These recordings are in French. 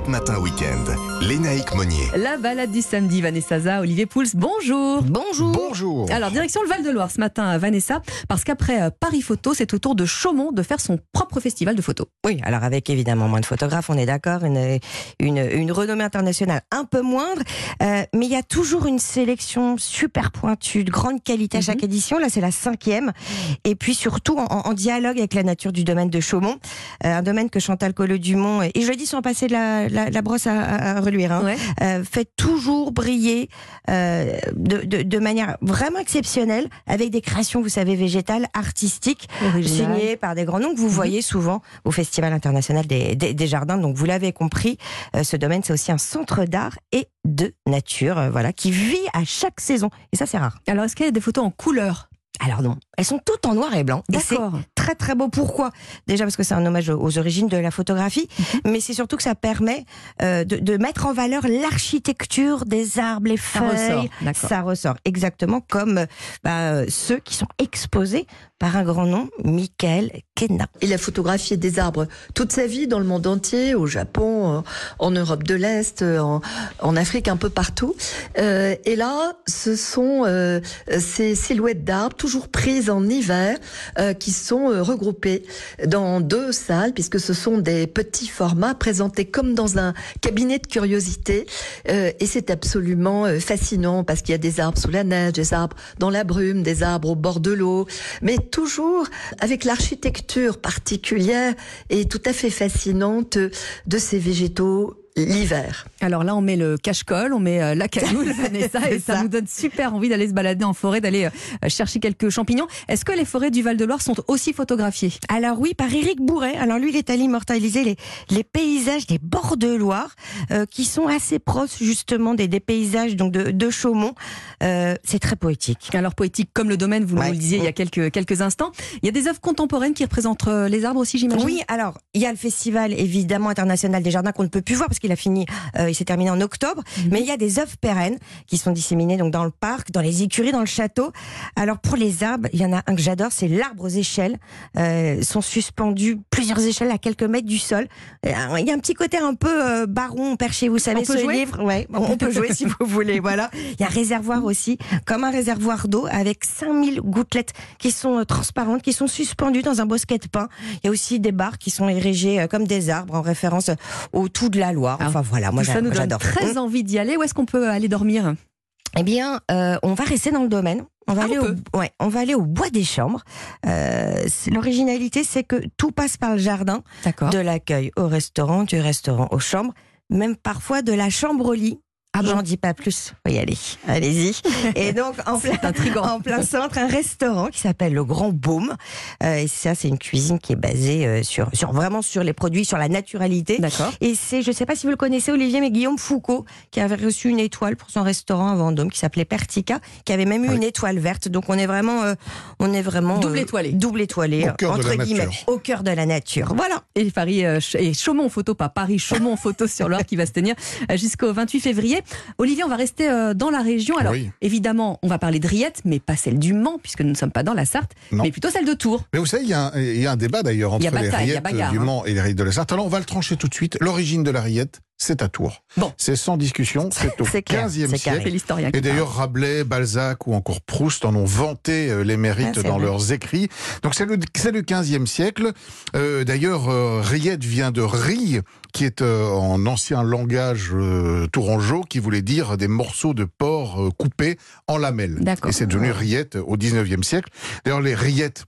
Europe Matin Weekend. Lénaïque Monnier. La balade du samedi, Vanessa Za, Olivier Pouls, bonjour. Bonjour. Bonjour. Alors, direction le Val-de-Loire ce matin, Vanessa, parce qu'après euh, Paris Photo, c'est au tour de Chaumont de faire son propre festival de photos. Oui, alors avec évidemment moins de photographes, on est d'accord, une, une, une renommée internationale un peu moindre, euh, mais il y a toujours une sélection super pointue, de grande qualité à chaque édition. Là, c'est la cinquième. Et puis surtout en, en dialogue avec la nature du domaine de Chaumont, euh, un domaine que Chantal Collot-Dumont, et je le dis sans passer la, la, la brosse à, reluire, hein, Ouais. euh, fait toujours briller euh, de, de, de manière vraiment exceptionnelle, avec des créations, vous savez, végétales, artistiques, Original. signées par des grands noms que vous voyez souvent au Festival international des, des- des jardins. Donc vous l'avez compris, euh, ce domaine c'est aussi un centre d'art et de nature, euh, voilà, qui vit à chaque saison. Et ça c'est rare. Alors, est-ce qu'il y a des photos en couleur? Alors non, elles sont toutes en noir et blanc. D'accord. Très très beau. Pourquoi? Déjà parce que c'est un hommage aux- origines de la photographie, Mhm. mais c'est surtout que ça permet euh, de, de mettre en valeur l'architecture des arbres, les Ça feuilles. ressort. Ça ressort exactement comme euh, bah, euh, ceux qui sont exposés par un grand nom, Michael Kenna. Il a photographié des arbres toute sa vie dans le monde entier, au Japon, euh, en Europe de l'Est, euh, en, Afrique, un peu partout. Euh, et là, ce sont euh, ces silhouettes d'arbres, toujours prises en hiver, euh, qui sont euh, regroupées dans deux salles, puisque ce sont des petits formats présentés comme dans un cabinet de curiosité. Et c'est absolument fascinant, parce qu'il y a des arbres sous la neige, des arbres dans la brume, des arbres au bord de l'eau, mais toujours avec l'architecture particulière et tout à fait fascinante de ces végétaux l'hiver. Alors là, on met le cache-colle, on met euh, la cagoule, Vanessa, et ça, ça. nous donne super envie d'aller se balader en forêt, d'aller euh, chercher quelques champignons. Est-ce que les forêts du Val-de-Loire sont aussi photographiées? Alors oui, par Éric Bourret. Alors lui, il est allé immortaliser les, les paysages des bords de Loire, euh, qui sont assez proches justement des, des paysages donc de, de Chaumont. Euh, c'est très poétique. Alors poétique comme le domaine, vous Ouais. le disiez il y a quelques, quelques instants. Il y a des œuvres contemporaines qui représentent les arbres aussi, j'imagine? Oui, alors il y a le festival évidemment international des jardins qu'on ne peut plus voir parce qu'il a fini, euh, il s'est terminé en octobre. Mais il y a des œuvres pérennes qui sont disséminées donc dans le parc, dans les écuries, dans le château. Alors pour les arbres, il y en a un que j'adore, c'est l'arbre aux échelles. Euh, sont suspendus plusieurs échelles à quelques mètres du sol. Euh, Il y a un petit côté un peu euh, baron perché, vous savez On peut ce jouer livre? Ouais, on peut jouer si vous voulez. Voilà. Il y a un réservoir aussi, comme un réservoir d'eau avec 5000 gouttelettes qui sont transparentes, qui sont suspendues dans un bosquet de pin. Il y a aussi des barres qui sont érigées comme des arbres en référence au tout de la Loire. Enfin voilà, moi Tout ça nous donne j'adore. très envie d'y aller. Où est-ce qu'on peut aller dormir? Eh bien, euh, on va rester dans le domaine. On va, Ah, aller on au, ouais, on va aller au bois des chambres. Euh, L'originalité, c'est que tout passe par le jardin, D'accord. de l'accueil au restaurant, du restaurant aux chambres, même parfois de la chambre au lit. Ah bon J'en dis pas plus. Oui, allez, allez-y. Et donc, en plein, intriguant. en plein centre, un restaurant qui s'appelle le Grand Baume. Euh, et ça, c'est une cuisine qui est basée euh, sur, sur vraiment sur les produits, sur la naturalité. D'accord. Et c'est, je sais pas si vous le connaissez, Olivier, mais Guillaume Foucault, qui avait reçu une étoile pour son restaurant à Vendôme, qui s'appelait Pertica, qui avait même eu une étoile verte. Donc on est vraiment, euh, on est vraiment Double euh, étoilé. double étoilé, Au cœur de entre la guillemets, nature. au cœur de la nature. Voilà. Et Paris euh, et Chaumont photo, pas Paris, Chaumont photo sur Loire qui va se tenir jusqu'au 28 février. Olivier, on va rester euh, dans la région. Alors Oui. évidemment, on va parler de Riette, mais pas celle du Mans puisque nous ne sommes pas dans la Sarthe, Non. mais plutôt celle de Tours. Mais vous savez, il y, a un- il y a un débat d'ailleurs entre les rillettes bagarre, du hein. Mans et les rillettes de la Sarthe. Alors on va le trancher tout de suite. L'origine de la rillette, c'est à Tours. Bon. C'est sans discussion, c'est au C'est clair, 15e c'est carré. C'est siècle. Et d'ailleurs, Rabelais, Balzac ou encore Proust en ont vanté euh, les mérites Ah, c'est dans vrai. leurs écrits. Donc c'est le, le 15e siècle. Euh, d'ailleurs, euh, rillette vient de rille, qui est euh, en ancien langage tourangeau, qui voulait dire des morceaux de porc coupés en lamelles. D'accord. Et c'est devenu rillette au 19e siècle. D'ailleurs, les rillettes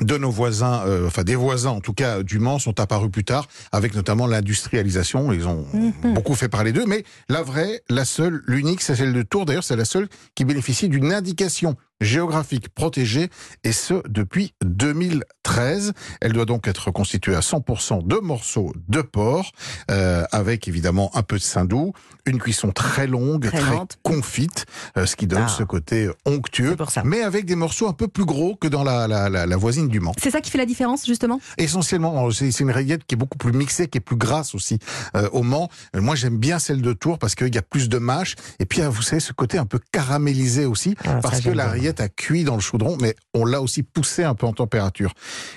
de nos voisins, euh, enfin des voisins en tout cas du Mans, sont apparus plus tard, avec notamment l'industrialisation. Ils ont Mhm. beaucoup fait parler d'eux, mais la vraie, la seule, l'unique, c'est celle de Tours. D'ailleurs, c'est la seule qui bénéficie d'une indication géographique protégée, et ce depuis 2013. Elle doit donc être constituée à 100% de morceaux de porc, euh, avec évidemment un peu de saindoux, une cuisson très longue, Très confite, euh, ce qui donne Ah. ce côté onctueux, pour ça. mais avec des morceaux un peu plus gros que dans la, la, la, la voisine du Mans. C'est ça qui fait la différence justement? Essentiellement, c'est une rillette qui est beaucoup plus mixée, qui est plus grasse aussi euh, au Mans. Euh, Moi, j'aime bien celle de Tours parce qu'il y a plus de mâche. Et puis, euh, vous savez, ce côté un peu caramélisé aussi, Ah, parce que la rillette rillettes a cuit dans le chaudron, mais on l'a aussi poussé un peu en température.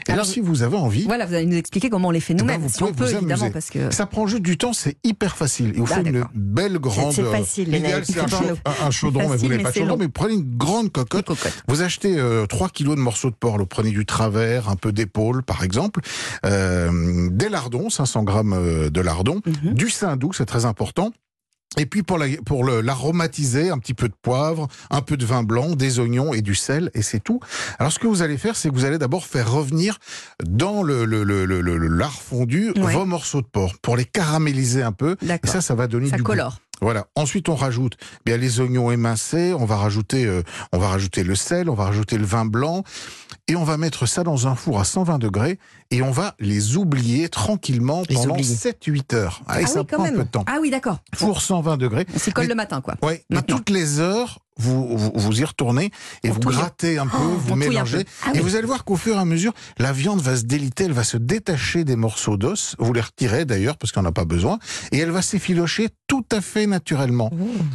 Et alors, si vous avez envie, Voilà, vous allez nous expliquer comment on les fait ben, nous-mêmes, vous si on peut évidemment, parce que ça prend juste du temps, c'est hyper facile. Il vous Ah, faut une belle grande. c'est euh, facile, les L'idéal, c'est un, chaudron, mais vous n'avez pas de chaudron, long. mais prenez une grande cocotte. cocotte. Vous achetez euh, 3 kilos de morceaux de porc, vous prenez du travers, un peu d'épaule par exemple, euh, des lardons, 500 grammes euh, de lardons, Mhm. du saindoux, c'est très important. Et puis pour la- pour le- l'aromatiser, un petit peu de poivre, un peu de vin blanc, des oignons et du sel, et c'est tout. Alors ce que vous allez faire, c'est que vous allez d'abord faire revenir dans le, le, le, le- le- le lard fondu Ouais. vos morceaux de porc pour les caraméliser un peu. Et ça, ça va donner Ça du goût. colore. Voilà. Ensuite, on rajoute bien les oignons émincés. On va rajouter, euh, on va rajouter le sel. On va rajouter le vin blanc et on va mettre ça dans un four à 120 degrés et on va les oublier tranquillement Les pendant oublier. 7-8 heures. Ah, et Ah ça oui, prend un peu de temps. Ah oui, d'accord. Four 120 degrés. On s'y colle Mais- le matin, quoi. Ouais. Mais toutes les heures, vous, vous, vous y retournez et On vous touille. grattez un peu, Oh, vous touille un mélangez. peu. Ah et oui. vous allez voir qu'au fur et à mesure, la viande va se déliter, elle va se détacher des morceaux d'os. Vous les retirez d'ailleurs parce qu'on n'a pas besoin. Et elle va s'effilocher tout à fait naturellement.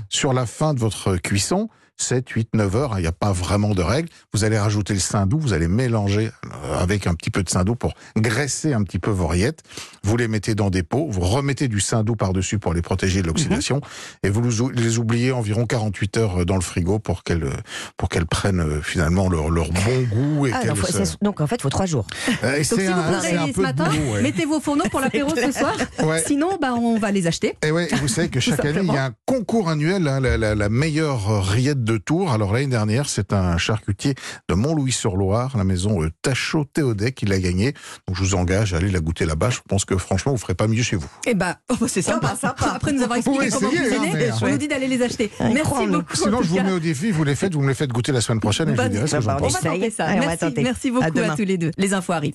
Sur la fin de votre cuisson, 7, 8, 9 heures, hein, il n'y a pas vraiment de règle. Vous allez rajouter le saindoux, vous allez mélanger euh, avec un petit peu de saindoux pour graisser un petit peu vos rillettes. Vous les mettez dans des pots, vous remettez du saindoux par-dessus pour les protéger de l'oxydation et vous les ou- les oubliez environ 48 heures euh, dans le frigo pour qu'elles euh, pour qu'elles prennent finalement leur, leur bon goût et Ah, donc, faut- se- c'est- donc, en fait, il faut trois jours. Euh, et Donc c'est si vous un, vous réveillez ce matin, ouais. mettez vos fourneaux pour l'apéro ce soir. Ouais. Sinon, bah, on va les acheter. Et ouais, vous savez que chaque année, il y a un concours annuel, hein, la, la- la meilleure rillette de Tours. Alors l'année dernière, c'est un charcutier de Montlouis-sur-Loire, la maison euh, Tachot Théodet qui l'a gagné. Donc je vous engage à aller la goûter là-bas. Je pense que franchement, vous ferez pas mieux chez vous. Eh ben, oh, bah, c'est sympa. Après nous avoir expliqué comment cuisiner, hein, on nous dit d'aller les acheter. Ouais, Merci beaucoup. Sinon, je vous mets au défi, vous les faites, vous me les faites goûter la semaine prochaine et je vous dirai ce que j'en pense. Merci, merci À beaucoup à demain. tous les deux. Les infos arrivent.